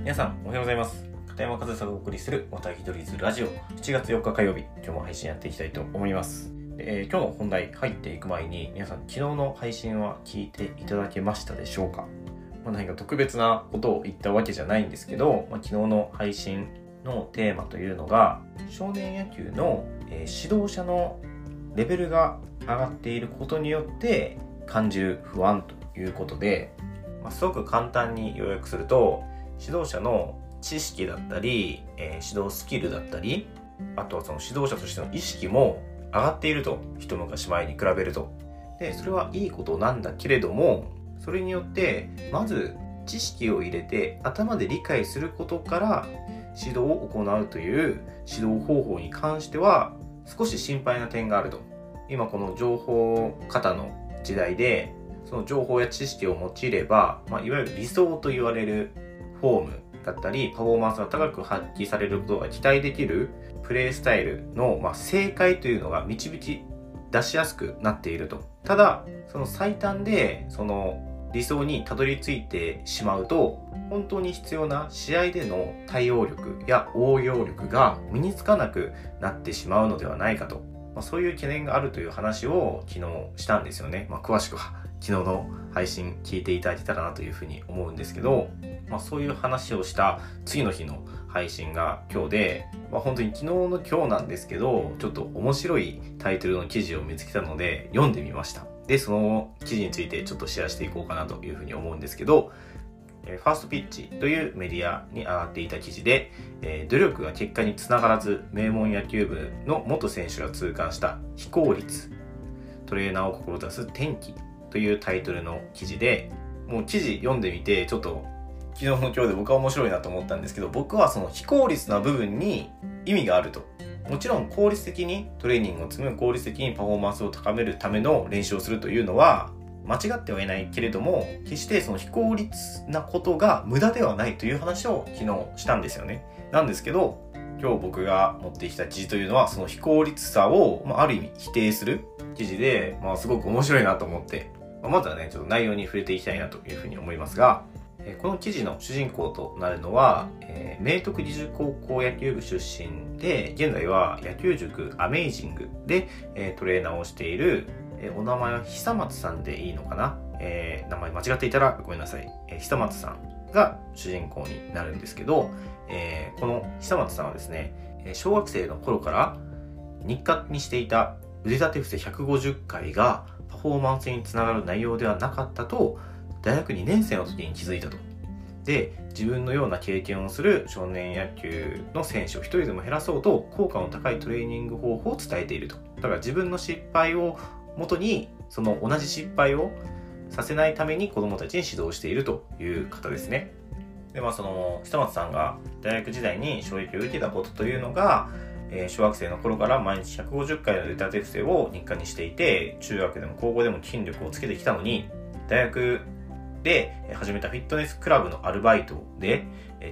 皆さんおはようございます。片山和沙がお送りする「またひとりずラジオ」7月4日火曜日。今日も配信やっていきたいと思います。えー、今日の本題入っていく前に皆さん昨日の配信は聞いていただけましたでしょうか、まあ、何か特別なことを言ったわけじゃないんですけど、まあ、昨日の配信のテーマというのが少年野球の、えー、指導者のレベルが上がっていることによって感じる不安ということで、まあ、すごく簡単に要約すると指導者の知識だったり、えー、指導スキルだったりあとはその指導者としての意識も上がっていると一昔前に比べると。でそれはいいことなんだけれどもそれによってまず知識を入れて頭で理解することから指導を行うという指導方法に関しては少し心配な点があると。今この情報型の時代でその情報や知識を用いれば、まあ、いわゆる理想と言われるフォームだったりパフォーマンスが高く発揮されることが期待できるプレイスタイルの、まあ、正解というのが導き出しやすくなっていると。ただその最短でその理想にたどり着いてしまうと本当に必要な試合での対応力や応用力が身につかなくなってしまうのではないかと、まあ、そういう懸念があるという話を昨日したんですよね、まあ、詳しくは。昨日の配信聞いていただけたらなというふうに思うんですけど、まあ、そういう話をした次の日の配信が今日で、まあ、本当に昨日の今日なんですけどちょっと面白いタイトルの記事を見つけたので読んでみました。でその記事についてちょっとシェアしていこうかなというふうに思うんですけどファーストピッチというメディアに上がっていた記事で、え、努力が結果につながらず名門野球部の元選手が痛感した非効率トレーナーを志す転機というタイトルの記事でもう記事読んでみてちょっと昨日の今日で僕は面白いなと思ったんですけど僕はその非効率な部分に意味があると。もちろん効率的にトレーニングを積む効率的にパフォーマンスを高めるための練習をするというのは間違ってはいないけれども決してその非効率なことが無駄ではないという話を昨日したんですよね。なんですけど今日僕が持ってきた記事というのはその非効率さを、まあ、ある意味否定する記事で、まあ、すごく面白いなと思って、ま、ずはねちょっと内容に触れていきたいなというふうに思いますがこの記事の主人公となるのは、えー、明徳義塾高校野球部出身で、現在は野球塾アメイジングで、えー、トレーナーをしている、えー、お名前は久松さんでいいのかな、え、名前間違っていたらごめんなさい。え、久松さんが主人公になるんですけど、え、この久松さんはですね、小学生の頃から日課にしていた腕立て伏せ150回がパフォーマンスにつながる内容ではなかったと大学2年生の時に気づいたと。で自分のような経験をする少年野球の選手を一人でも減らそうと効果の高いトレーニング方法を伝えているとだから自分の失敗をもとにその同じ失敗をさせないために子どもたちに指導しているという方ですねでまあその久松さんが大学時代に衝撃を受けたことというのが、えー、小学生の頃から毎日150回の腕立て伏せを日課にしていて中学でも高校でも筋力をつけてきたのに大学で始めたフィットネスクラブのアルバイトで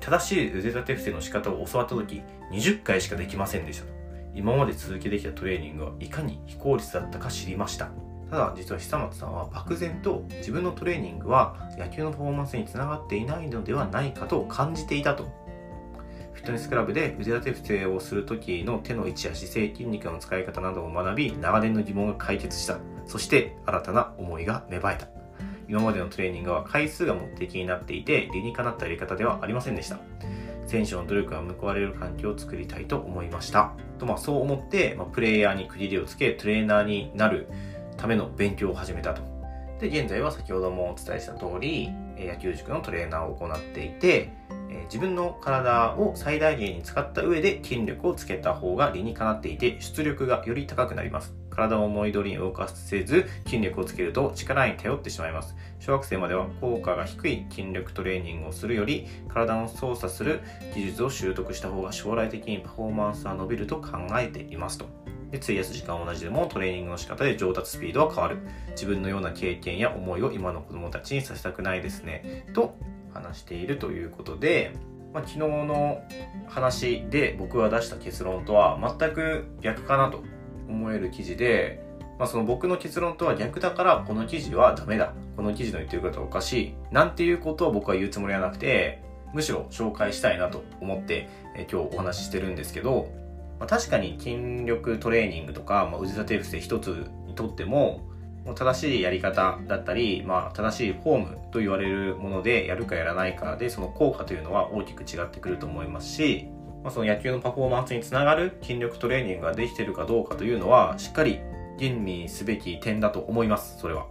正しい腕立て伏せの仕方を教わった時20回しかできませんでしたと。今まで続けてきたトレーニングはいかに非効率だったか知りました。ただ実は久松さんは漠然と自分のトレーニングは野球のパフォーマンスにつながっていないのではないかと感じていたと。トネスクラブで腕立て伏せをする時の手の位置や姿勢筋肉の使い方などを学び長年の疑問が解決した。そして新たな思いが芽生えた。今までのトレーニングは回数が目的になっていて理にかなったやり方ではありませんでした。選手の努力が報われる環境を作りたいと思いました。と、まあ、そう思って、まあ、プレイヤーに区切りをつけトレーナーになるための勉強を始めたと。で現在は先ほどもお伝えした通り野球塾のトレーナーを行っていて自分の体を最大限に使った上で筋力をつけた方が理にかなっていて出力がより高くなります。体を思い通りに動かせず筋力をつけると力に頼ってしまいます。小学生までは効果が低い筋力トレーニングをするより体を操作する技術を習得した方が将来的にパフォーマンスは伸びると考えていますと。で費やす時間は同じでもトレーニングの仕方で上達スピードは変わる。自分のような経験や思いを今の子供たちにさせたくないですね。と話しているということで、まあ、昨日の話で僕が出した結論とは全く逆かなと思える記事で、まあ、その僕の結論とは逆だからこの記事はダメだ。この記事の言ってることはおかしい。なんていうことを僕は言うつもりはなくてむしろ紹介したいなと思って、え今日お話ししてるんですけど、まあ、確かに筋力トレーニングとか、まあ、腕立て伏せ一つにとっても正しいやり方だったり、まあ、正しいフォームと言われるものでやるかやらないかでその効果というのは大きく違ってくると思いますし、まあ、その野球のパフォーマンスにつながる筋力トレーニングができてるかどうかというのはしっかり吟味すべき点だと思いますそれは。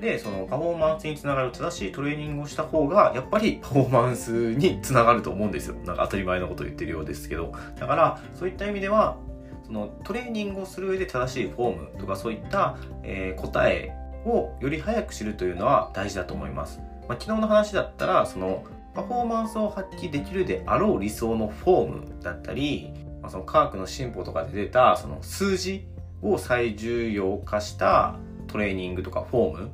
でそのパフォーマンスにつながる正しいトレーニングをした方がやっぱりパフォーマンスにつながると思うんですよなんか当たり前のこと言ってるようですけどだからそういった意味ではそのトレーニングをする上で正しいフォームとかそういった、えー、答えをより早く知るというのは大事だと思います、まあ、昨日の話だったらそのパフォーマンスを発揮できるであろう理想のフォームだったり、まあ、その科学の進歩とかで出たその数字を最重要化したトレーニングとかフォーム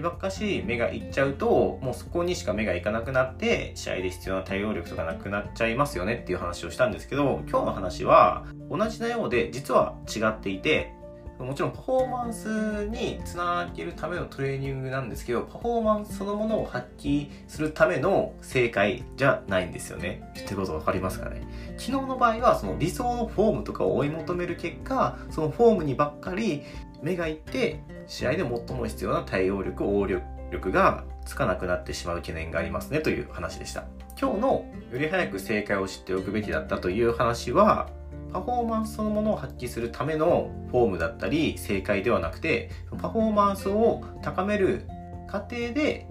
ばっかし目がいっちゃうともうそこにしか目がいかなくなって試合で必要な対応力とかなくなっちゃいますよねっていう話をしたんですけど今日の話は同じなようで実は違っていてもちろんパフォーマンスにつなげるためのトレーニングなんですけどパフォーマンスそのものを発揮するための正解じゃないんですよね。言ってること分かりますかね？昨日の場合はその理想のフォームとかを追い求める結果そのフォームにばっかり目がいって試合で最も必要な対応力応力がつかなくなってしまう懸念がありますねという話でした。今日のより早く正解を知っておくべきだったという話はパフォーマンスそのものを発揮するためのフォームだったり正解ではなくてパフォーマンスを高める過程で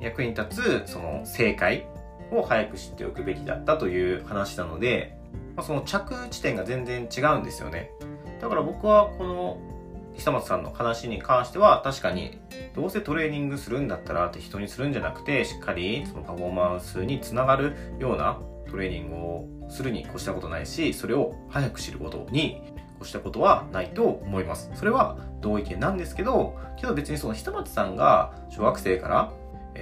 役に立つその正解を早く知っておくべきだったという話なので、その着地点が全然違うんですよね。だから僕はこの久松さんの話に関しては確かにどうせトレーニングするんだったら適当にするんじゃなくてしっかりそのパフォーマンスにつながるようなトレーニングをするに越したことないしそれを早く知ることに越したことはないと思います。それは同意見なんですけどけど別にその久松さんが小学生から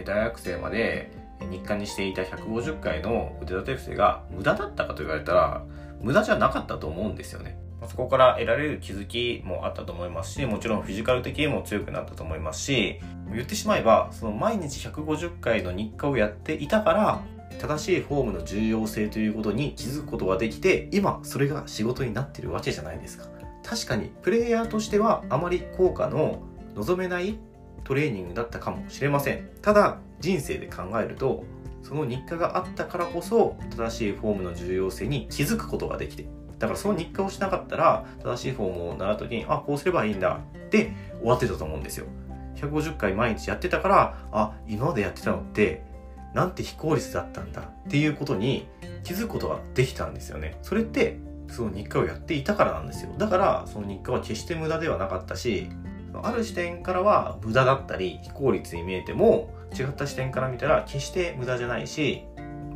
大学生まで日課にしていた150回の腕立て伏せが無駄だったかと言われたら無駄じゃなかったと思うんですよね。そこから得られる気づきもあったと思いますし、もちろんフィジカル的にも強くなったと思いますし、言ってしまえば、その毎日150回の日課をやっていたから、正しいフォームの重要性ということに気づくことができて、今それが仕事になってるわけじゃないですか。確かに、プレイヤーとしてはあまり効果の望めないトレーニングだったかもしれません。ただ、人生で考えると、その日課があったからこそ正しいフォームの重要性に気づくことができてだからその日課をしなかったら、正しいフォームを習う時に、あ、こうすればいいんだって終わってたと思うんですよ。150回毎日やってたから、あ、今までやってたのって、なんて非効率だったんだっていうことに気づくことができたんですよね。それって、その日課をやっていたからなんですよ。だから、その日課は決して無駄ではなかったし、ある視点からは無駄だったり非効率に見えても違った視点から見たら決して無駄じゃないし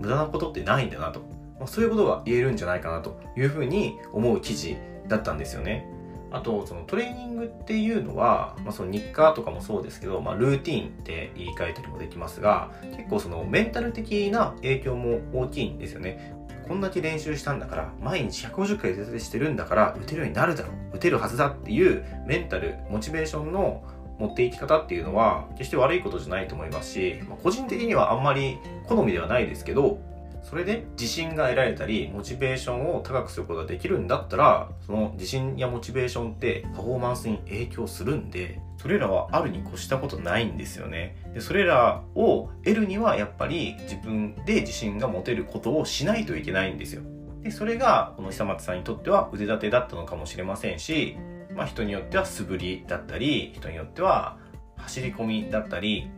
無駄なことってないんだなとまあ、そういうことが言えるんじゃないかなというふうに思う記事だったんですよね。あと、そのトレーニングっていうのは、まあ、その日課とかもそうですけど、まあ、ルーティーンって言い換えたりもできますが、結構そのメンタル的な影響も大きいんですよね。こんだけ練習したんだから、毎日150回徹底してるんだから、打てるようになるだろう、打てるはずだっていうメンタル、モチベーションの持っていき方っていうのは、決して悪いことじゃないと思いますし、まあ、個人的にはあんまり好みではないですけど、それで自信が得られたり、モチベーションを高くすることができるんだったら、その自信やモチベーションってパフォーマンスに影響するんで、それらはあるに越したことないんですよね。でそれらを得るにはやっぱり自分で自信が持てることをしないといけないんですよ。で、それがこの久松さんにとっては腕立てだったのかもしれませんし、まあ人によっては素振りだったり、人によっては走り込みだったり、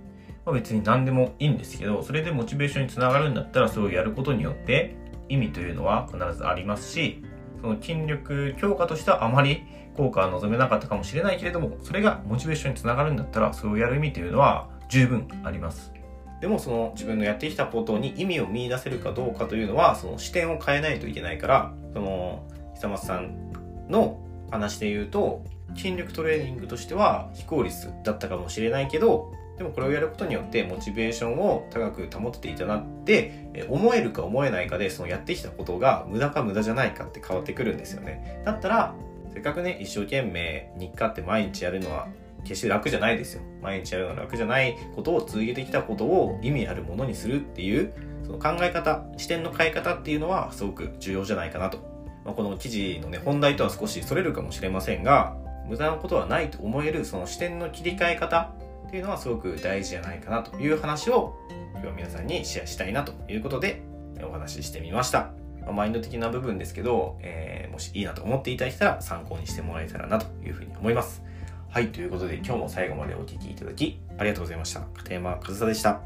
まあ、別に何でもいいんですけど、それでモチベーションにつながるんだったら、それをやることによって意味というのは必ずありますし、その筋力強化としてはあまり効果は望めなかったかもしれないけれども、それがモチベーションにつながるんだったら、それをやる意味というのは十分あります。でもその自分のやってきたことに意味を見出せるかどうかというのは、その視点を変えないといけないから、その久松さんの話で言うと、筋力トレーニングとしては非効率だったかもしれないけど、でもこれをやることによってモチベーションを高く保っていたなって思えるか思えないかでそのやってきたことが無駄か無駄じゃないかって変わってくるんですよね。だったらせっかくね一生懸命日課って毎日やるのは決して楽じゃないですよ。毎日やるのは楽じゃないことを続けてきたことを意味あるものにするっていうその考え方、視点の変え方っていうのはすごく重要じゃないかなと。まあ、この記事のね、本題とは少し逸れるかもしれませんが、無駄なことはないと思えるその視点の切り替え方っていうのはすごく大事じゃないかなという話を今日皆さんにシェアしたいなということでお話ししてみました。マインド的な部分ですけど、えー、もしいいなと思っていただけたら参考にしてもらえたらなというふうに思います。はい、ということで今日も最後までお聴きいただきありがとうございました。片山和沙でした。